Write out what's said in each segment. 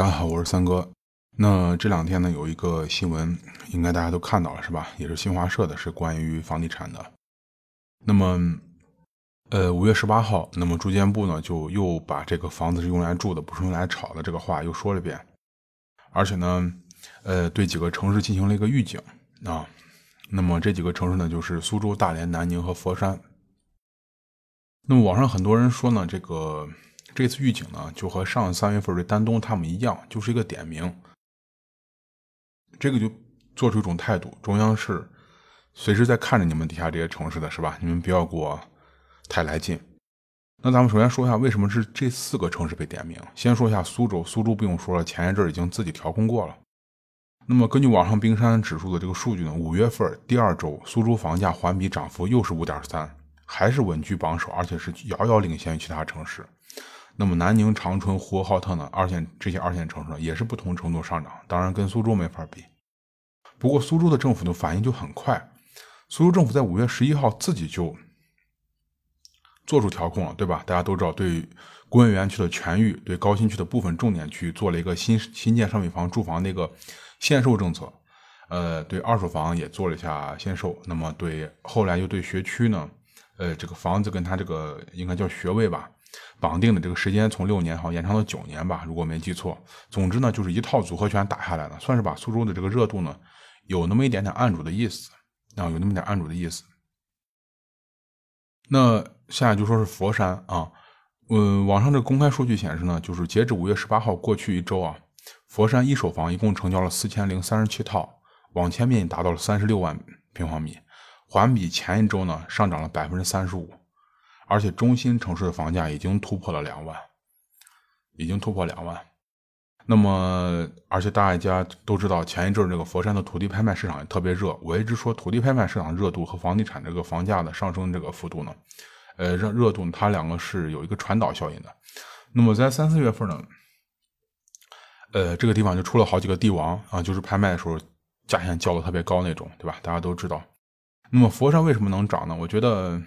大家好，我是三哥。那这两天呢，有一个新闻，应该大家都看到了是吧？也是新华社的，是关于房地产的。那么，呃，五月十八号，那么住建部呢，就又把这个房子是用来住的，不是用来炒的这个话又说了一遍。而且呢，呃，对几个城市进行了一个预警啊。那么这几个城市呢，就是苏州、大连、南宁和佛山。那么网上很多人说呢，这个。这次预警呢，就和上三月份的丹东他们一样，就是一个点名。这个就做出一种态度，中央是随时在看着你们底下这些城市的是吧？你们不要给我太来劲。那咱们首先说一下，为什么是这四个城市被点名？先说一下苏州，苏州不用说了，前一阵已经自己调控过了。那么根据网上冰山指数的这个数据呢，五月份第二周，苏州房价环比涨幅又是五点三，还是稳居榜首，而且是遥遥领先于其他城市。那么南宁、长春、呼和浩特呢？二线这些二线城市呢也是不同程度上涨，当然跟苏州没法比。不过苏州的政府的反应就很快，苏州政府在五月十一号自己就做出调控了，对吧？大家都知道，对工业园区的全域、对高新区的部分重点区做了一个新新建商品房住房的一个限售政策，呃，对二手房也做了一下限售。那么对后来又对学区呢，呃，这个房子跟它这个应该叫学位吧。绑定的这个时间从六年好延长到九年吧，如果没记错。总之呢，就是一套组合拳打下来了，算是把苏州的这个热度呢，有那么一点点按住的意思啊，有那么点按住的意思。那现在就说是佛山啊，嗯，网上这个公开数据显示呢，就是截止五月十八号过去一周啊，佛山一手房一共成交了四千零三十七套，网签面积达到了三十六万平方米，环比前一周呢上涨了百分之三十五。而且中心城市的房价已经突破了两万，已经突破两万。那么，而且大家都知道，前一阵这个佛山的土地拍卖市场也特别热。我一直说，土地拍卖市场热度和房地产这个房价的上升这个幅度呢，呃，热热度它两个是有一个传导效应的。那么在三四月份呢，呃，这个地方就出了好几个帝王啊，就是拍卖的时候价钱叫的特别高那种，对吧？大家都知道。那么佛山为什么能涨呢？我觉得。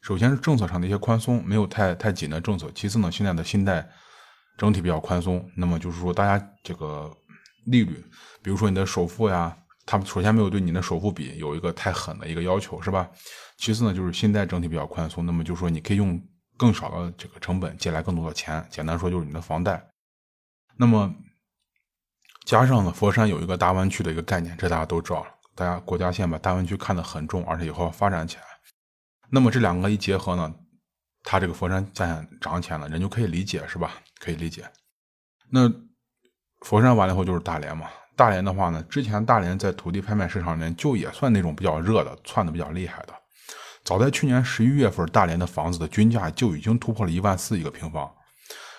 首先是政策上的一些宽松，没有太太紧的政策。其次呢，现在的信贷整体比较宽松，那么就是说大家这个利率，比如说你的首付呀，他们首先没有对你的首付比有一个太狠的一个要求，是吧？其次呢，就是信贷整体比较宽松，那么就是说你可以用更少的这个成本借来更多的钱，简单说就是你的房贷。那么加上呢，佛山有一个大湾区的一个概念，这大家都知道了，大家国家现在把大湾区看得很重，而且以后要发展起来。那么这两个一结合呢，它这个佛山价钱涨起来了，人就可以理解是吧？可以理解。那佛山完了以后就是大连嘛。大连的话呢，之前大连在土地拍卖市场里面就也算那种比较热的，窜的比较厉害的。早在去年十一月份，大连的房子的均价就已经突破了一万四一个平方，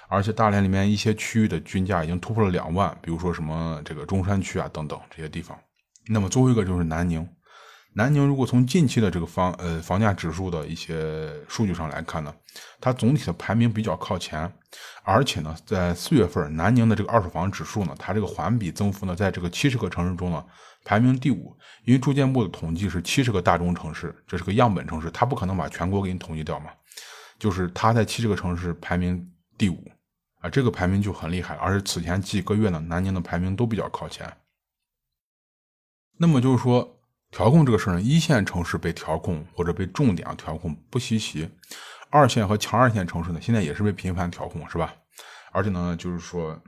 而且大连里面一些区域的均价已经突破了两万，比如说什么这个中山区啊等等这些地方。那么最后一个就是南宁。南宁如果从近期的这个房呃房价指数的一些数据上来看呢，它总体的排名比较靠前，而且呢，在四月份南宁的这个二手房指数呢，它这个环比增幅呢，在这个七十个城市中呢，排名第五。因为住建部的统计是七十个大中城市，这是个样本城市，它不可能把全国给你统计掉嘛，就是它在七十个城市排名第五啊，这个排名就很厉害，而且此前几个月呢，南宁的排名都比较靠前。那么就是说。调控这个事儿呢，一线城市被调控或者被重点调控不稀奇，二线和强二线城市呢，现在也是被频繁调控，是吧？而且呢，就是说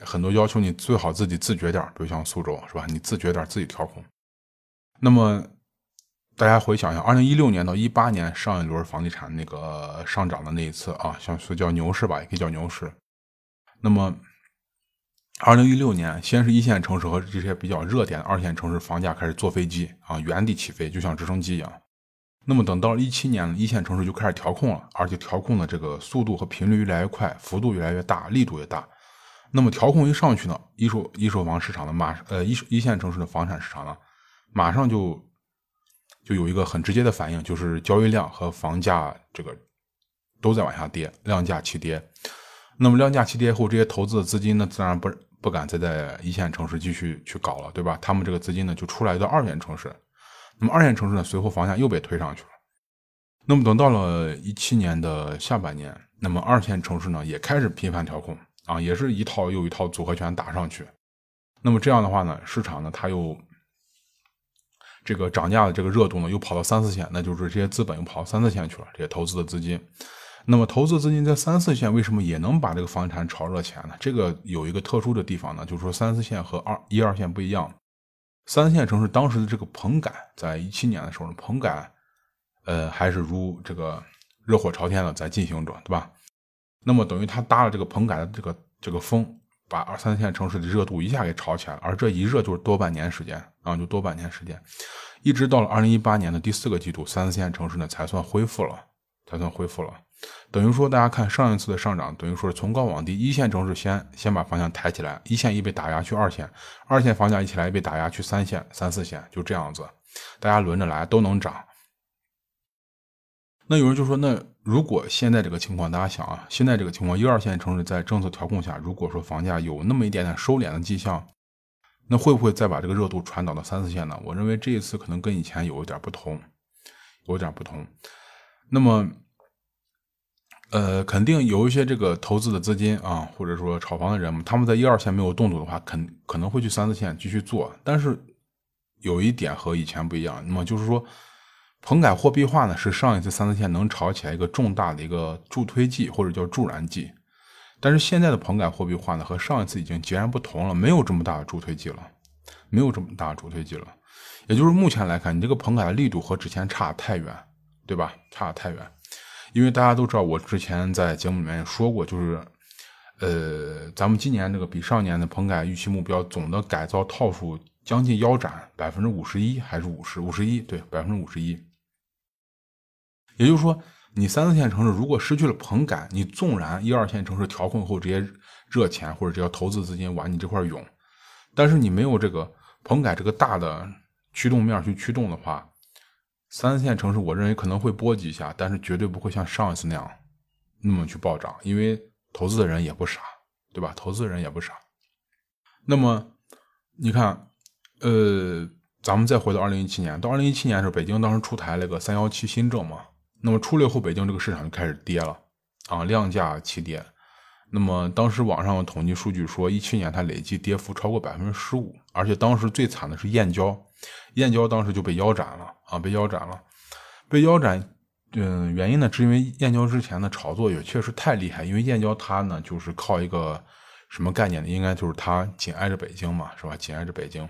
很多要求你最好自己自觉点，比如像苏州，是吧？你自觉点，自己调控。那么大家回想一下，二零一六年到一八年上一轮房地产那个上涨的那一次啊，像说叫牛市吧，也可以叫牛市。那么。二零一六年，先是一线城市和这些比较热点的二线城市房价开始坐飞机啊，原地起飞，就像直升机一样。那么等到一七年，一线城市就开始调控了，而且调控的这个速度和频率越来越快，幅度越来越大，力度越大。那么调控一上去呢，一手一手房市场的马呃一一线城市的房产市场呢，马上就就有一个很直接的反应，就是交易量和房价这个都在往下跌，量价齐跌。那么量价齐跌后，这些投资的资金呢，自然不。不敢再在一线城市继续去搞了，对吧？他们这个资金呢，就出来到二线城市。那么二线城市呢，随后房价又被推上去了。那么等到了一七年的下半年，那么二线城市呢，也开始频繁调控啊，也是一套又一套组合拳打上去。那么这样的话呢，市场呢，它又这个涨价的这个热度呢，又跑到三四线，那就是这些资本又跑到三四线去了，这些投资的资金。那么投资资金在三四线为什么也能把这个房产炒热起来呢？这个有一个特殊的地方呢，就是说三四线和二一二线不一样。三线城市当时的这个棚改，在一七年的时候呢，棚改，呃，还是如这个热火朝天的在进行着，对吧？那么等于他搭了这个棚改的这个这个风，把二三线城市的热度一下给炒起来了。而这一热就是多半年时间啊，就多半年时间，一直到了二零一八年的第四个季度，三四线城市呢才算恢复了，才算恢复了。等于说，大家看上一次的上涨，等于说是从高往低，一线城市先先把房价抬起来，一线一被打压去二线，二线房价一起来被打压去三线、三四线，就这样子，大家轮着来都能涨。那有人就说，那如果现在这个情况，大家想啊，现在这个情况，一二线城市在政策调控下，如果说房价有那么一点点收敛的迹象，那会不会再把这个热度传导到三四线呢？我认为这一次可能跟以前有一点不同，有点不同。那么。呃，肯定有一些这个投资的资金啊，或者说炒房的人，他们在一二线没有动作的话，肯可能会去三四线继续做。但是有一点和以前不一样，那么就是说，棚改货币化呢，是上一次三四线能炒起来一个重大的一个助推剂或者叫助燃剂。但是现在的棚改货币化呢，和上一次已经截然不同了，没有这么大的助推剂了，没有这么大的助推剂了。也就是目前来看，你这个棚改的力度和之前差太远，对吧？差太远。因为大家都知道，我之前在节目里面也说过，就是，呃，咱们今年这个比上年的棚改预期目标总的改造套数将近腰斩百分之五十一还是五十五十一？对，百分之五十一。也就是说，你三四线城市如果失去了棚改，你纵然一二线城市调控后这些热钱或者这些投资资金往你这块涌，但是你没有这个棚改这个大的驱动面去驱动的话。三四线城市，我认为可能会波及一下，但是绝对不会像上一次那样那么去暴涨，因为投资的人也不傻，对吧？投资的人也不傻。那么你看，呃，咱们再回到二零一七年，到二零一七年的时候，北京当时出台了个三幺七新政嘛，那么出来后，北京这个市场就开始跌了啊，量价齐跌。那么当时网上有统计数据说，一七年它累计跌幅超过百分之十五，而且当时最惨的是燕郊，燕郊当时就被腰斩了啊，被腰斩了，被腰斩，嗯，原因呢是因为燕郊之前的炒作也确实太厉害，因为燕郊它呢就是靠一个什么概念呢？应该就是它紧挨着北京嘛，是吧？紧挨着北京，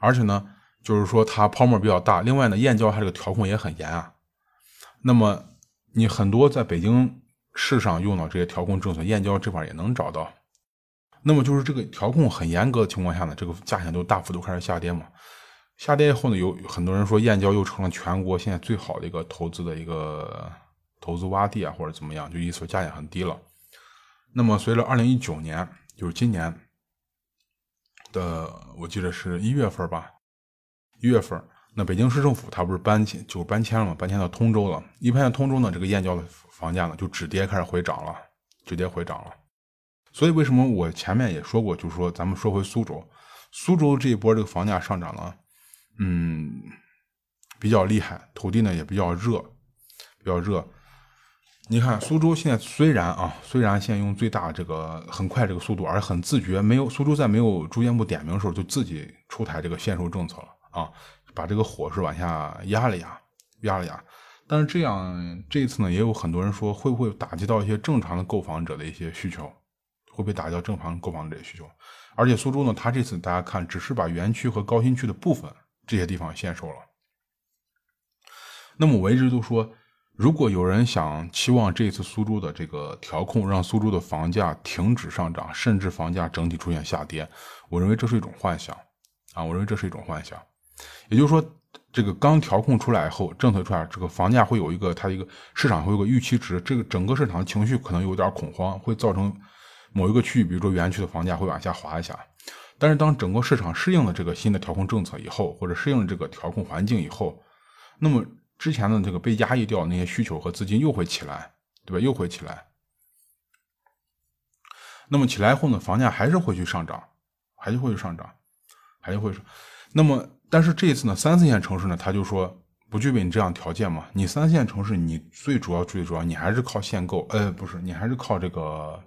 而且呢，就是说它泡沫比较大，另外呢，燕郊它这个调控也很严啊，那么你很多在北京。市上用到这些调控政策，燕郊这块也能找到。那么就是这个调控很严格的情况下呢，这个价钱都大幅度开始下跌嘛。下跌以后呢，有很多人说燕郊又成了全国现在最好的一个投资的一个投资洼地啊，或者怎么样，就意思价钱很低了。那么随着二零一九年，就是今年的，我记得是一月份吧，一月份。那北京市政府它不是搬迁，就是搬迁了嘛？搬迁到通州了。一搬到通州呢，这个燕郊的房价呢就止跌开始回涨了，止跌回涨了。所以为什么我前面也说过，就是说咱们说回苏州，苏州这一波这个房价上涨呢，嗯，比较厉害，土地呢也比较热，比较热。你看苏州现在虽然啊，虽然现在用最大这个很快这个速度，而很自觉，没有苏州在没有住建部点名的时候就自己出台这个限售政策了啊。把这个火势往下压了压，压了压，但是这样这一次呢，也有很多人说会不会打击到一些正常的购房者的一些需求，会不会打击到正常购房者的需求？而且苏州呢，它这次大家看，只是把园区和高新区的部分这些地方限售了。那么我一直都说，如果有人想期望这次苏州的这个调控让苏州的房价停止上涨，甚至房价整体出现下跌，我认为这是一种幻想啊！我认为这是一种幻想。也就是说，这个刚调控出来以后，政策出来，这个房价会有一个它一个市场会有个预期值，这个整个市场的情绪可能有点恐慌，会造成某一个区域，比如说园区的房价会往下滑一下。但是当整个市场适应了这个新的调控政策以后，或者适应了这个调控环境以后，那么之前的这个被压抑掉那些需求和资金又会起来，对吧？又会起来。那么起来后呢，房价还是会去上涨，还是会去上涨，还是会。那么。但是这一次呢，三四线城市呢，他就说不具备你这样条件嘛。你三四线城市，你最主要、最主要，你还是靠限购，呃，不是，你还是靠这个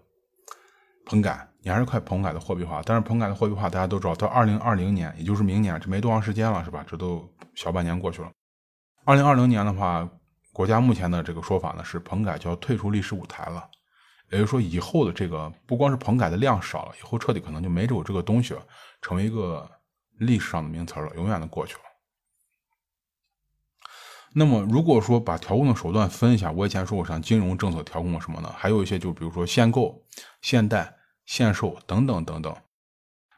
棚改，你还是靠棚改的货币化。但是棚改的货币化，大家都知道，到二零二零年，也就是明年，这没多长时间了，是吧？这都小半年过去了。二零二零年的话，国家目前的这个说法呢，是棚改就要退出历史舞台了。也就是说，以后的这个不光是棚改的量少了，以后彻底可能就没有这个东西了，成为一个历史上的名词了，永远的过去了。那么，如果说把调控的手段分一下，我以前说过，像金融政策调控什么的，还有一些就比如说限购、限贷、限售等等等等。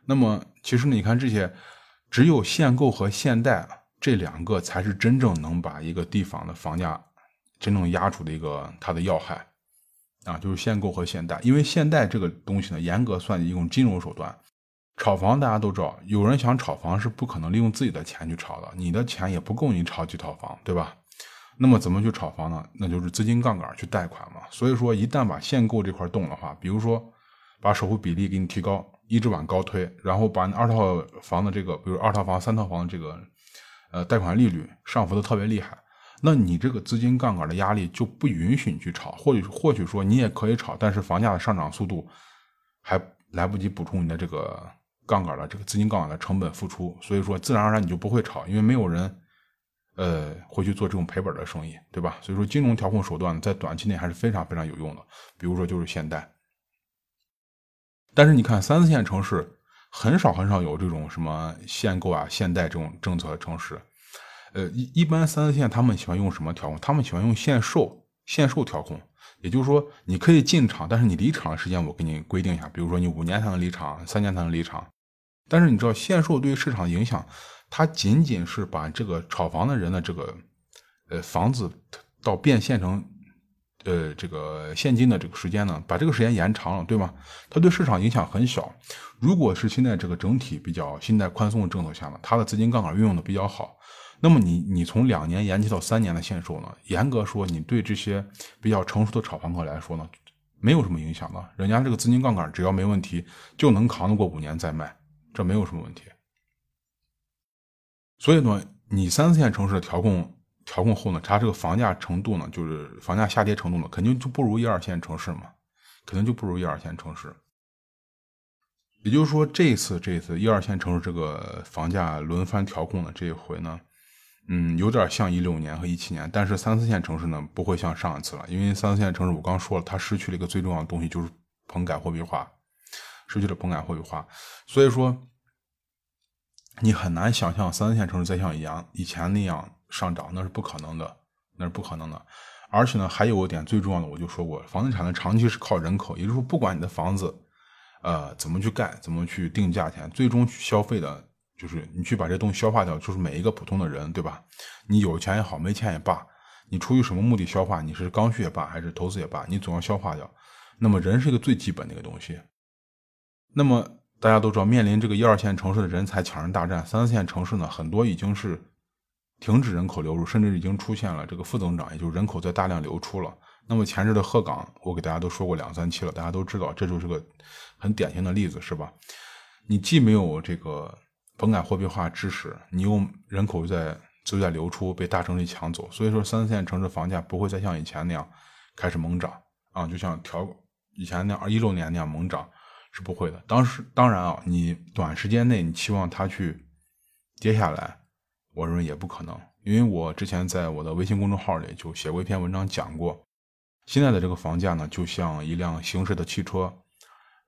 那么，其实你看这些，只有限购和限贷这两个才是真正能把一个地方的房价真正压住的一个它的要害。啊，就是限购和限贷，因为限贷这个东西呢，严格算一种金融手段。炒房大家都知道，有人想炒房是不可能利用自己的钱去炒的，你的钱也不够你炒几套房，对吧？那么怎么去炒房呢？那就是资金杠杆去贷款嘛。所以说，一旦把限购这块动的话，比如说把首付比例给你提高，一直往高推，然后把二套房的这个，比如二套房、三套房的这个，呃，贷款利率上浮的特别厉害。那你这个资金杠杆的压力就不允许你去炒，或许或许说你也可以炒，但是房价的上涨速度还来不及补充你的这个杠杆的这个资金杠杆的成本付出，所以说自然而然你就不会炒，因为没有人呃会去做这种赔本的生意，对吧？所以说金融调控手段在短期内还是非常非常有用的，比如说就是限贷。但是你看三四线城市很少很少有这种什么限购啊、限贷这种政策的城市。呃，一一般三四线他们喜欢用什么调控？他们喜欢用限售、限售调控。也就是说，你可以进场，但是你离场的时间我给你规定一下，比如说你五年才能离场，三年才能离场。但是你知道限售对于市场影响，它仅仅是把这个炒房的人的这个呃房子到变现成呃这个现金的这个时间呢，把这个时间延长了，对吗？它对市场影响很小。如果是现在这个整体比较信贷宽松的政策下呢，它的资金杠杆运用的比较好。那么你你从两年延期到三年的限售呢？严格说，你对这些比较成熟的炒房客来说呢，没有什么影响的。人家这个资金杠杆只要没问题，就能扛得过五年再卖，这没有什么问题。所以呢，你三四线城市的调控调控后呢，它这个房价程度呢，就是房价下跌程度呢，肯定就不如一二线城市嘛，肯定就不如一二线城市。也就是说，这一次这一次一二线城市这个房价轮番调控的这一回呢。嗯，有点像一六年和一七年，但是三四线城市呢不会像上一次了，因为三四线城市我刚说了，它失去了一个最重要的东西，就是棚改货币化，失去了棚改货币化，所以说你很难想象三四线城市再像一样以前那样上涨，那是不可能的，那是不可能的。而且呢，还有一点最重要的，我就说过，房地产的长期是靠人口，也就是说，不管你的房子，呃，怎么去盖，怎么去定价钱，最终去消费的。就是你去把这东西消化掉，就是每一个普通的人，对吧？你有钱也好，没钱也罢，你出于什么目的消化？你是刚需也罢，还是投资也罢，你总要消化掉。那么人是一个最基本的一个东西。那么大家都知道，面临这个一二线城市的人才抢人大战，三四线城市呢，很多已经是停止人口流入，甚至已经出现了这个负增长，也就是人口在大量流出了。那么前置的鹤岗，我给大家都说过两三期了，大家都知道，这就是个很典型的例子，是吧？你既没有这个。棚改货币化支持，你又人口在就在流出，被大城市抢走，所以说三四线城市房价不会再像以前那样开始猛涨啊，就像调以前那样一六年那样猛涨是不会的。当时当然啊，你短时间内你期望它去跌下来，我认为也不可能，因为我之前在我的微信公众号里就写过一篇文章讲过，现在的这个房价呢，就像一辆行驶的汽车。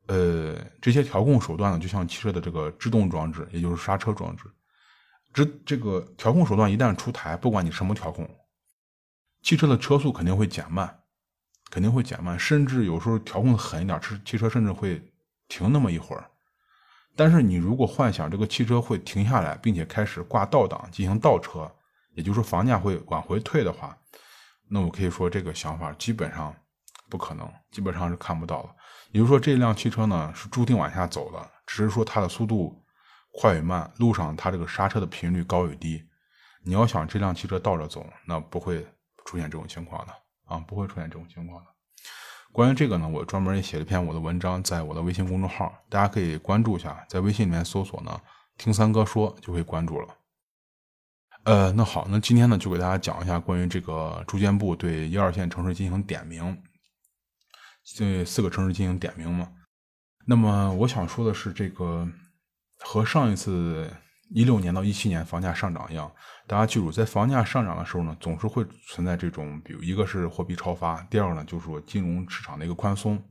呃，这些调控手段呢，就像汽车的这个制动装置，也就是刹车装置。这这个调控手段一旦出台，不管你什么调控，汽车的车速肯定会减慢，肯定会减慢，甚至有时候调控的狠一点，车汽车甚至会停那么一会儿。但是你如果幻想这个汽车会停下来，并且开始挂倒档进行倒车，也就是说房价会往回退的话，那我可以说这个想法基本上不可能，基本上是看不到了。也就是说，这辆汽车呢是注定往下走的，只是说它的速度快与慢，路上它这个刹车的频率高与低。你要想这辆汽车倒着走，那不会出现这种情况的啊，不会出现这种情况的。关于这个呢，我专门也写了一篇我的文章，在我的微信公众号，大家可以关注一下，在微信里面搜索呢“听三哥说”就可以关注了。呃，那好，那今天呢就给大家讲一下关于这个住建部对一二线城市进行点名，对四个城市进行点名嘛。那么我想说的是，这个和上一次一六年到一七年房价上涨一样，大家记住，在房价上涨的时候呢，总是会存在这种，比如一个是货币超发，第二个呢就是说金融市场的一个宽松。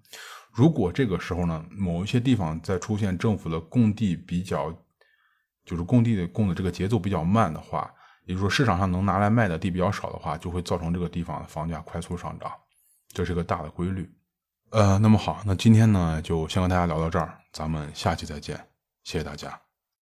如果这个时候呢，某一些地方在出现政府的供地比较，就是供地的供的这个节奏比较慢的话。也就是说，市场上能拿来卖的地比较少的话，就会造成这个地方的房价快速上涨，这是个大的规律。呃，那么好，那今天呢就先跟大家聊到这儿，咱们下期再见，谢谢大家。